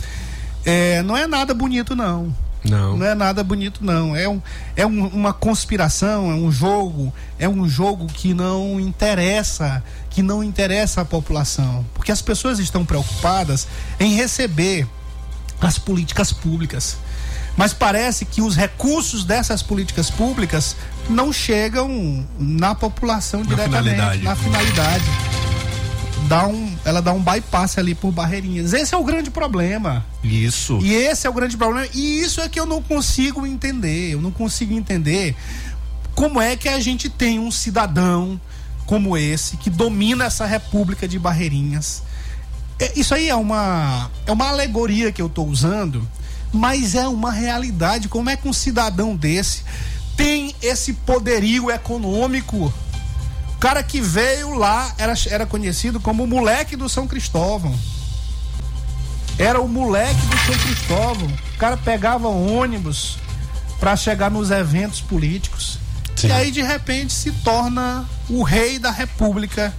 é, não é nada bonito, não. Não. Não é nada bonito, não. É, um, é um- uma conspiração, é um jogo, é um jogo que não interessa, que não interessa a população. Porque as pessoas estão preocupadas em receber as políticas públicas. Mas parece que os recursos dessas políticas públicas não chegam na população diretamente, finalidade. na finalidade. Dá um, ela dá um bypass ali por barreirinhas. Esse é o grande problema. Isso. E esse é o grande problema. E isso é que eu não consigo entender. Eu não consigo entender como é que a gente tem um cidadão como esse que domina essa república de Barreirinhas. É, Isso aí é uma é uma alegoria que eu estou usando, mas é uma realidade. Como é que um cidadão desse tem esse poderio econômico? O cara que veio lá era, era conhecido como o moleque do São Cristóvão. Era o moleque do São Cristóvão. O cara pegava ônibus para chegar nos eventos políticos. Sim. E aí, de repente, se torna o rei da República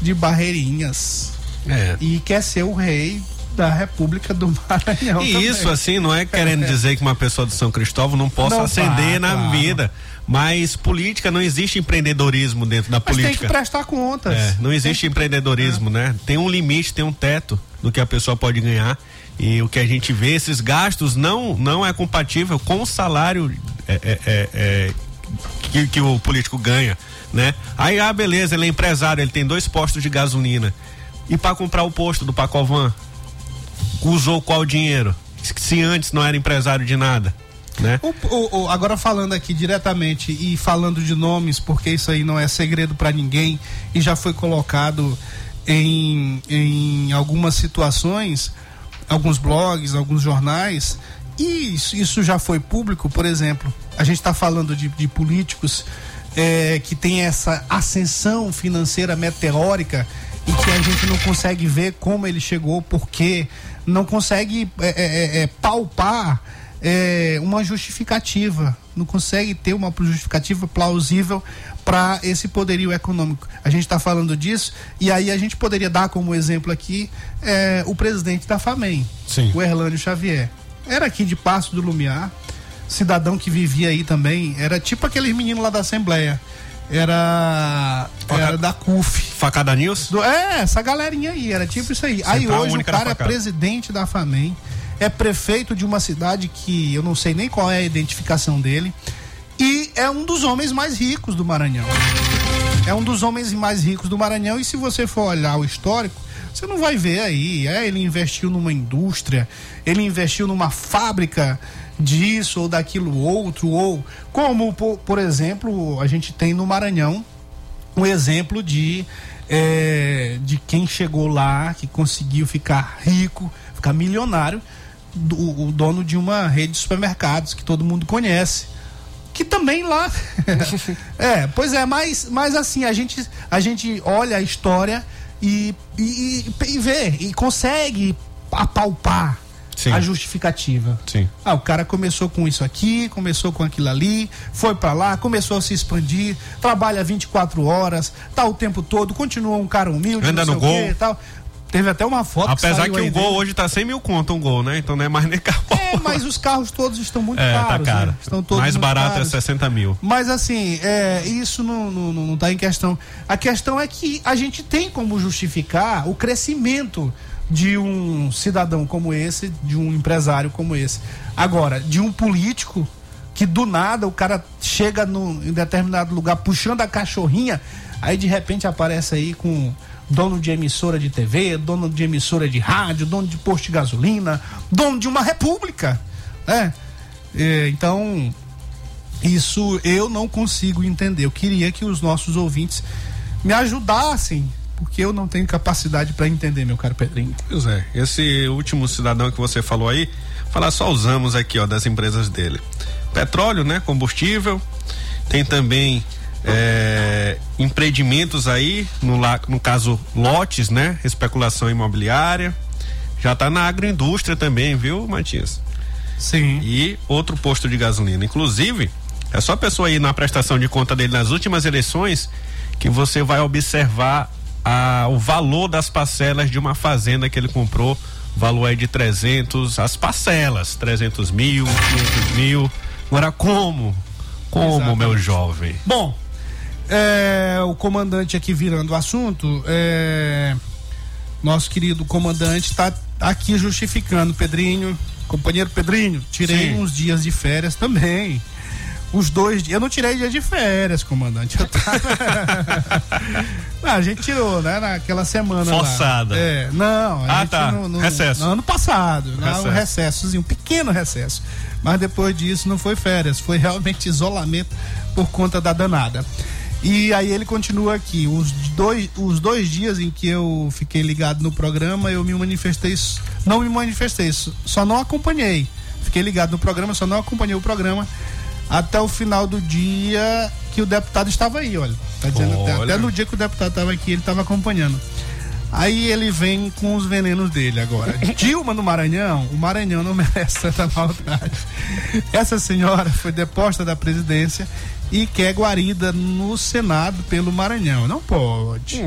de Barreirinhas. É. E quer ser o rei da República do Maranhão. E também. isso, assim, não é querendo dizer que uma pessoa do São Cristóvão não possa Não ascender na claro. vida. Mas política, não existe empreendedorismo dentro da Mas tem política. que prestar contas. É, não existe Tem empreendedorismo, né? Tem um limite, tem um teto do que a pessoa pode ganhar. E o que a gente vê, esses gastos não, não é compatível com o salário é, é, é, é, que, que o político ganha, né? Aí, ah, beleza, ele é empresário, ele tem dois postos de gasolina. E para comprar o posto do Pacovan, usou qual dinheiro? Se antes não era empresário de nada. né? O- o- o- agora falando aqui diretamente e falando de nomes, porque isso aí não é segredo para ninguém e já foi colocado em, em algumas situações, alguns blogs, alguns jornais, e isso, isso já foi público, por exemplo, a gente está falando de, de políticos é, que tem essa ascensão financeira meteórica e que a gente não consegue ver como ele chegou, porque não consegue é, é, é, palpar é, uma justificativa, não consegue ter uma justificativa plausível para esse poderio econômico. A gente está falando disso e aí a gente poderia dar como exemplo aqui é, o presidente da FAMEM, Sim. o Erlânio Xavier. Era aqui de Passo do Lumiar, cidadão que vivia aí também, era tipo aquele menino lá da Assembleia. Era, era da CUF. Facada News? Do- é, essa galerinha aí, era tipo isso aí. aí Central hoje o cara é presidente da FAMEM, é prefeito de uma cidade que eu não sei nem qual é a identificação dele, e é um dos homens mais ricos do Maranhão. É um dos homens mais ricos do Maranhão, e se você for olhar o histórico, você não vai ver aí. É, ele investiu numa indústria, ele investiu numa fábrica disso ou daquilo outro, ou como, por, exemplo, a gente tem no Maranhão um exemplo de, é, de quem chegou lá, que conseguiu ficar rico, ficar milionário, do- o dono de uma rede de supermercados que todo mundo conhece. Que também lá. é, pois é, mas, mas assim, a gente, a gente olha a história e, e- e vê, e consegue apalpar Sim. a justificativa. Sim. Ah, o cara começou com isso aqui, começou com aquilo ali, foi pra lá, começou a se expandir, trabalha 24 horas, tá o tempo todo, continua um cara humilde, Anda no gol. quê e tal. Teve até uma foto Apesar que aí o gol dele. hoje tá 100 mil conto um gol, né? Então não é mais nem carro. É, mas os carros todos estão muito É, tá caros. caro. né? Estão todos mais barato caros. é 60 mil. Mas assim, é, isso não, não, não, não tá em questão. A questão é que a gente tem como justificar o crescimento de um cidadão como esse, de um empresário como esse. Agora, de um político que do nada o cara chega no, em determinado lugar puxando a cachorrinha, aí de repente aparece aí com dono de emissora de TV, dono de emissora de rádio, dono de posto de gasolina, dono de uma república, né? É, então, isso eu não consigo entender. Eu queria que os nossos ouvintes me ajudassem, porque eu não tenho capacidade para entender, meu caro Pedrinho. Pois é, esse último cidadão que você falou aí, falar só os ramos aqui, ó, das empresas dele. Petróleo, né? Combustível, tem também é, empreendimentos aí, no, no caso lotes, né? Especulação imobiliária. Já tá na agroindústria também, viu, Matias? Sim. E outro posto de gasolina. Inclusive, é só a pessoa ir na prestação de conta dele nas últimas eleições que você vai observar a, o valor das parcelas de uma fazenda que ele comprou. O valor é de 300, as parcelas, 300 mil, 500 mil. Agora, como? Como, Exatamente. meu jovem? Bom, é, o comandante aqui virando o assunto, é, nosso querido comandante está aqui justificando, Pedrinho, companheiro Pedrinho, tirei Sim. uns dias de férias também. Os dois dias. Eu não tirei dia de férias, comandante. Eu tava... Não, a gente tirou, né? Naquela semana. lá. Forçada. É, não. a Ah, gente tá. no- no- Recesso. no ano passado. Né? Um Recesso. recessozinho, um pequeno recesso. Mas depois disso não foi férias, foi realmente isolamento por conta da danada. E aí ele continua aqui. Os dois, os dois dias em que eu fiquei ligado no programa, eu me manifestei. Não me manifestei, só não acompanhei. Fiquei ligado no programa, só não acompanhei o programa até o final do dia que o deputado estava aí, olha. Tá dizendo até, Olha. até no dia que o deputado estava aqui, ele estava acompanhando. Aí ele vem com os venenos dele agora. Dilma no Maranhão, o Maranhão não merece tanta maldade. Essa senhora foi deposta da presidência e quer guarida no Senado pelo Maranhão. Não pode.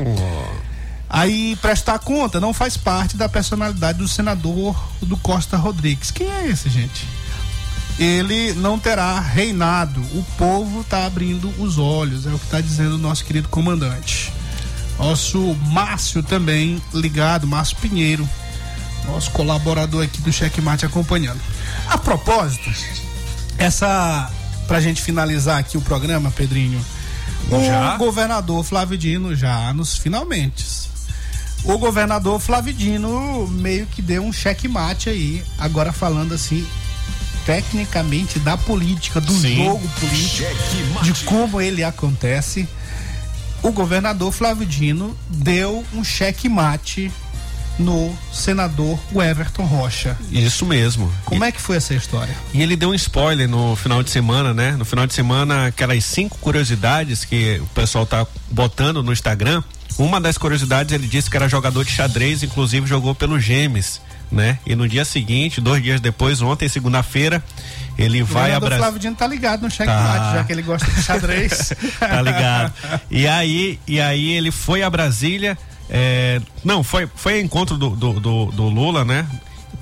Aí prestar conta não faz parte da personalidade do senador do Costa Rodrigues. Quem é esse, gente? Ele não terá reinado. O povo está abrindo os olhos, é o que está dizendo o nosso querido comandante. Nosso Márcio também ligado, Márcio Pinheiro, nosso colaborador aqui do Checkmate acompanhando. A propósito, essa pra gente finalizar aqui o programa, Pedrinho. O Já? governador Flávio Dino já nos finalmente. O governador Flávio Dino meio que deu um checkmate aí, agora falando assim tecnicamente da política, do Sim. jogo político, de como ele acontece, o governador Flávio Dino deu um cheque-mate no senador Everton Rocha. Isso mesmo. Como é que foi essa história? E ele deu um spoiler no final de semana, né? No final de semana, aquelas cinco curiosidades que o pessoal tá botando no Instagram. Uma das curiosidades ele disse que era jogador de xadrez, inclusive jogou pelo Gemes, né? E no dia seguinte, dois dias depois, ontem, segunda-feira, ele O vai Brasília. Flávio Dino tá ligado no cheque-mate, Tá. já que ele gosta de xadrez. tá ligado? E aí, e aí ele foi a Brasília, é, não, foi, foi encontro do, do, do, do Lula, né?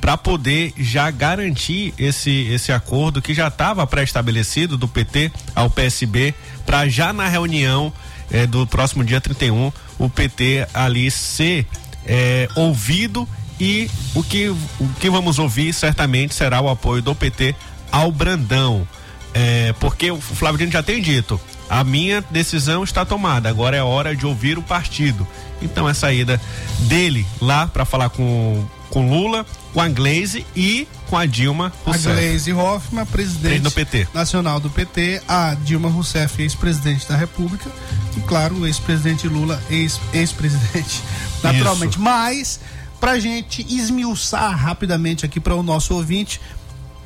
Para poder já garantir esse, esse acordo que já estava pré-estabelecido do PT ao PSB, para já na reunião é, do próximo dia 31 o PT ali ser é, ouvido e o que, o que vamos ouvir certamente será o apoio do PT ao Brandão. É, porque o Flávio Dino já tem dito, a minha decisão está tomada, agora é hora de ouvir o partido. Então é saída dele lá para falar com com Lula, com a Gleisi e com a Dilma A Rousseff. Gleisi Hoffmann, presidente do PT. nacional do PT, a Dilma Rousseff, ex-presidente da República, e claro, o ex-presidente Lula, ex- ex-presidente, naturalmente. Mas, pra gente esmiuçar rapidamente aqui para o nosso ouvinte,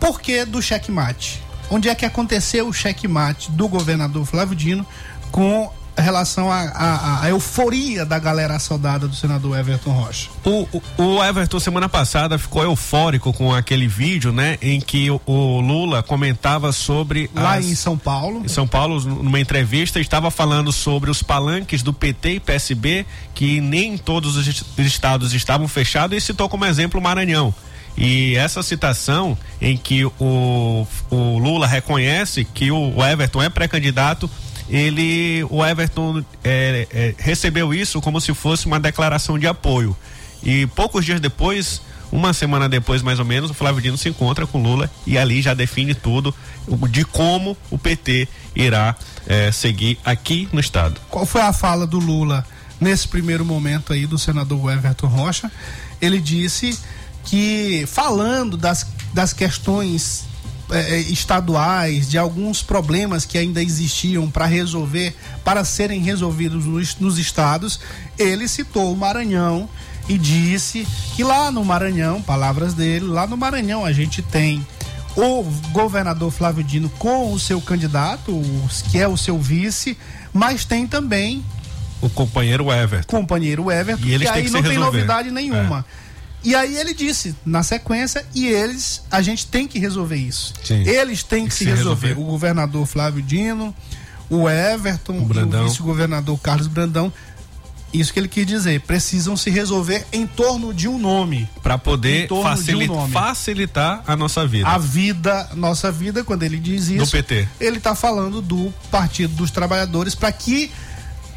por que do checkmate? Onde é que aconteceu o checkmate do governador Flávio Dino com relação à euforia da galera soldada do senador Everton Rocha? O, o, o Everton semana passada ficou eufórico com aquele vídeo, né, em que o, o Lula comentava sobre Lá as- em São Paulo. em São Paulo, numa entrevista, estava falando sobre os palanques do PT e PSB, que nem todos os est- estados estavam fechados, e citou como exemplo o Maranhão. E essa citação em que o, o Lula reconhece que o Everton é pré-candidato, ele, o Everton é, é, recebeu isso como se fosse uma declaração de apoio. E poucos dias depois, uma semana depois mais ou menos, o Flávio Dino se encontra com Lula e ali já define tudo de como o PT irá eh, seguir aqui no estado. Qual foi a fala do Lula nesse primeiro momento aí do senador Everton Rocha? Ele disse que, falando das, das questões eh, eh, estaduais, de alguns problemas que ainda existiam para resolver, para serem resolvidos nos, nos estados, ele citou o Maranhão e disse que lá no Maranhão, palavras dele, lá no Maranhão a gente tem o governador Flávio Dino com o seu candidato, que é o seu vice, mas tem também O companheiro Everton. companheiro Everton, E eles que aí que não se tem resolver. novidade nenhuma. E aí ele disse, na sequência, e eles, a gente tem que resolver isso. Sim. Eles têm que, se, se resolver. resolver. O governador Flávio Dino, o Everton, O Brandão. o vice-governador Carlos Brandão. Isso que ele quis dizer, precisam se resolver em torno de um nome. Para poder de um nome. facilitar a nossa vida. A vida, nossa vida, quando ele diz isso, PT. ele está falando do Partido dos Trabalhadores para que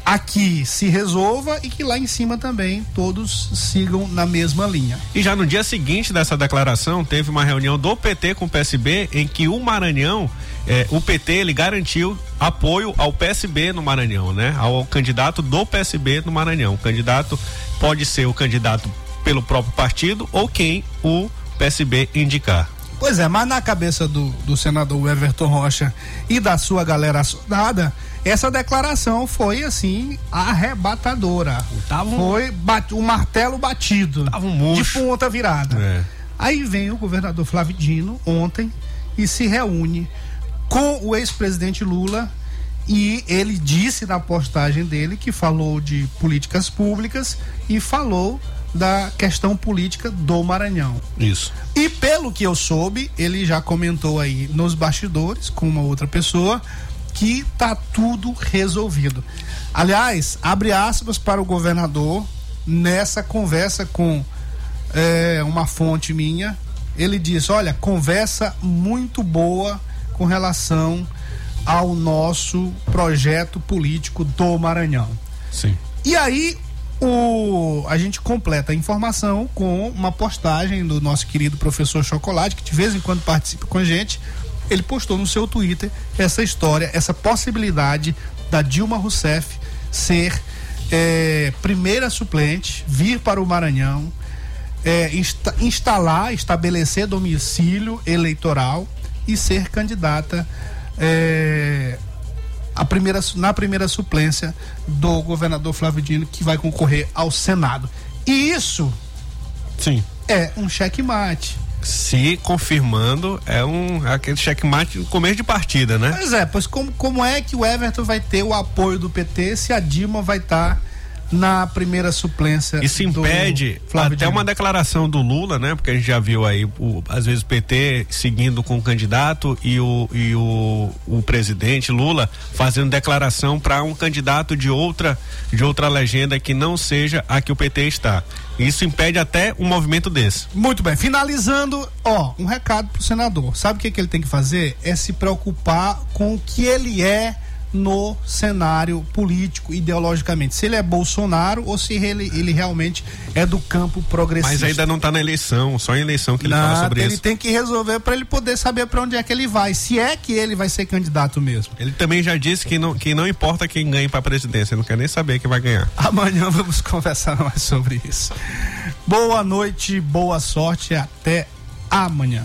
aqui se resolva e que lá em cima também todos sigam na mesma linha. E já no dia seguinte dessa declaração, teve uma reunião do PT com o PSB em que o Maranhão, eh, o PT, ele garantiu apoio ao PSB no Maranhão, né? Ao candidato do PSB no Maranhão. O candidato pode ser o candidato pelo próprio partido ou quem o PSB indicar. Pois é, mas na cabeça do, do senador Everton Rocha e da sua galera soldada, essa declaração foi assim arrebatadora. Tava um- Foi bat, um martelo batido. Tava um de ponta virada. É. Aí vem o governador Flávio Dino ontem e se reúne com o ex-presidente Lula e ele disse na postagem dele que falou de políticas públicas e falou da questão política do Maranhão. Isso. E pelo que eu soube, ele já comentou aí nos bastidores com uma outra pessoa que tá tudo resolvido. Aliás, abre aspas para o governador nessa conversa com é, uma fonte minha. Ele diz: Olha, conversa muito boa com relação ao nosso projeto político do Maranhão. Sim. E aí o, a gente completa a informação com uma postagem do nosso querido professor Chocolate, que de vez em quando participa com a gente. Ele postou no seu Twitter essa história, essa possibilidade da Dilma Rousseff ser eh, primeira suplente, vir para o Maranhão, eh, insta- instalar, estabelecer domicílio eleitoral e ser candidata é, a primeira, na primeira suplência do governador Flávio Dino, que vai concorrer ao Senado. E isso Sim. é um checkmate. Se confirmando, é um aquele checkmate no começo de partida, né? Pois é, pois como, como é que o Everton vai ter o apoio do PT se a Dilma vai estar na primeira suplência? Isso impede até Dino? uma declaração do Lula, né? Porque a gente já viu aí, o, às vezes o PT seguindo com o candidato e o, e o, o presidente Lula fazendo declaração para um candidato de outra, de outra legenda que não seja a que o PT está. Isso impede até um movimento desse. Muito bem, finalizando, ó, um recado pro senador. Sabe o que, que ele tem que fazer? É se preocupar com o que ele é no cenário político, ideologicamente. Se ele é Bolsonaro ou se ele, ele realmente é do campo progressista. Mas ainda não está na eleição, só em eleição que ele Não, fala sobre ele isso. tem que resolver para ele poder saber para onde é que ele vai. Se é que ele vai ser candidato mesmo. Ele também já disse que não, que não importa quem ganhe para a presidência, ele não quer nem saber quem vai ganhar. Amanhã vamos conversar mais sobre isso. Boa noite, boa sorte, até amanhã.